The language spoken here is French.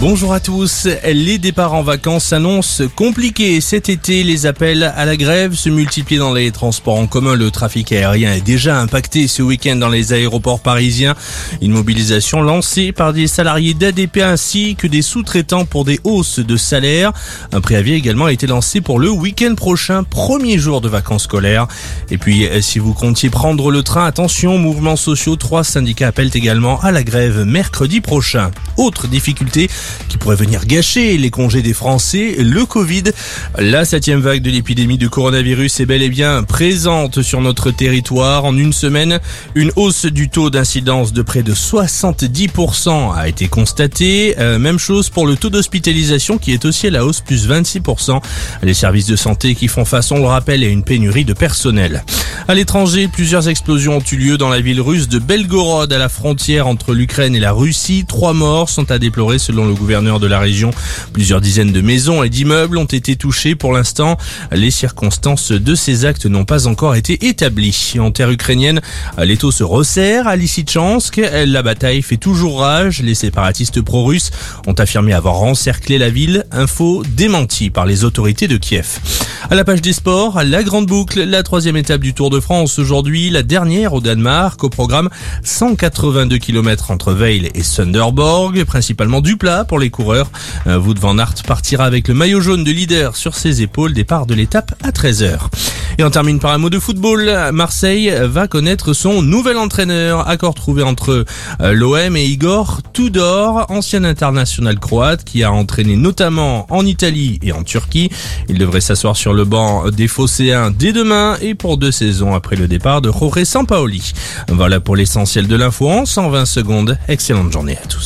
Bonjour à tous. Les départs en vacances s'annoncent compliqués cet été. Les appels à la grève se multiplient dans les transports en commun. Le trafic aérien est déjà impacté ce week-end dans les aéroports parisiens. Une mobilisation lancée par des salariés d'ADP ainsi que des sous-traitants pour des hausses de salaire. Un préavis également a été lancé pour le week-end prochain, premier jour de vacances scolaires. Et puis, si vous comptiez prendre le train, attention, mouvements sociaux, trois syndicats appellent également à la grève mercredi prochain. Autre difficulté, qui pourrait venir gâcher les congés des Français, le Covid. La septième vague de l'épidémie de coronavirus est bel et bien présente sur notre territoire. En une semaine, une hausse du taux d'incidence de près de 70% a été constatée. Euh, même chose pour le taux d'hospitalisation qui est aussi à la hausse, plus 26%. Les services de santé qui font face, on le rappelle, à une pénurie de personnel. À l'étranger, plusieurs explosions ont eu lieu dans la ville russe de Belgorod à la frontière entre l'Ukraine et la Russie. Trois morts sont à déplorer selon le gouverneur de la région. Plusieurs dizaines de maisons et d'immeubles ont été touchés pour l'instant. Les circonstances de ces actes n'ont pas encore été établies. En terre ukrainienne, l'étau se resserre à Lysychansk. La bataille fait toujours rage. Les séparatistes pro-russes ont affirmé avoir encerclé la ville. Info démentie par les autorités de Kiev. À la page des sports, la grande boucle, la troisième étape du Tour de France aujourd'hui, la dernière au Danemark, au programme 182 km entre Veil et Sunderborg, principalement du plat pour les coureurs. Wout van Aert partira avec le maillot jaune de leader sur ses épaules, départ de l'étape à 13h. Et on termine par un mot de football. Marseille va connaître son nouvel entraîneur. Accord trouvé entre euh, l'OM et Igor Tudor, ancien international croate qui a entraîné notamment en Italie et en Turquie. Il devrait s'asseoir sur le banc des Phocéens dès demain et pour deux saisons après le départ de Jorge Sampaoli. Voilà pour l'essentiel de l'info en 120 secondes. Excellente journée à tous.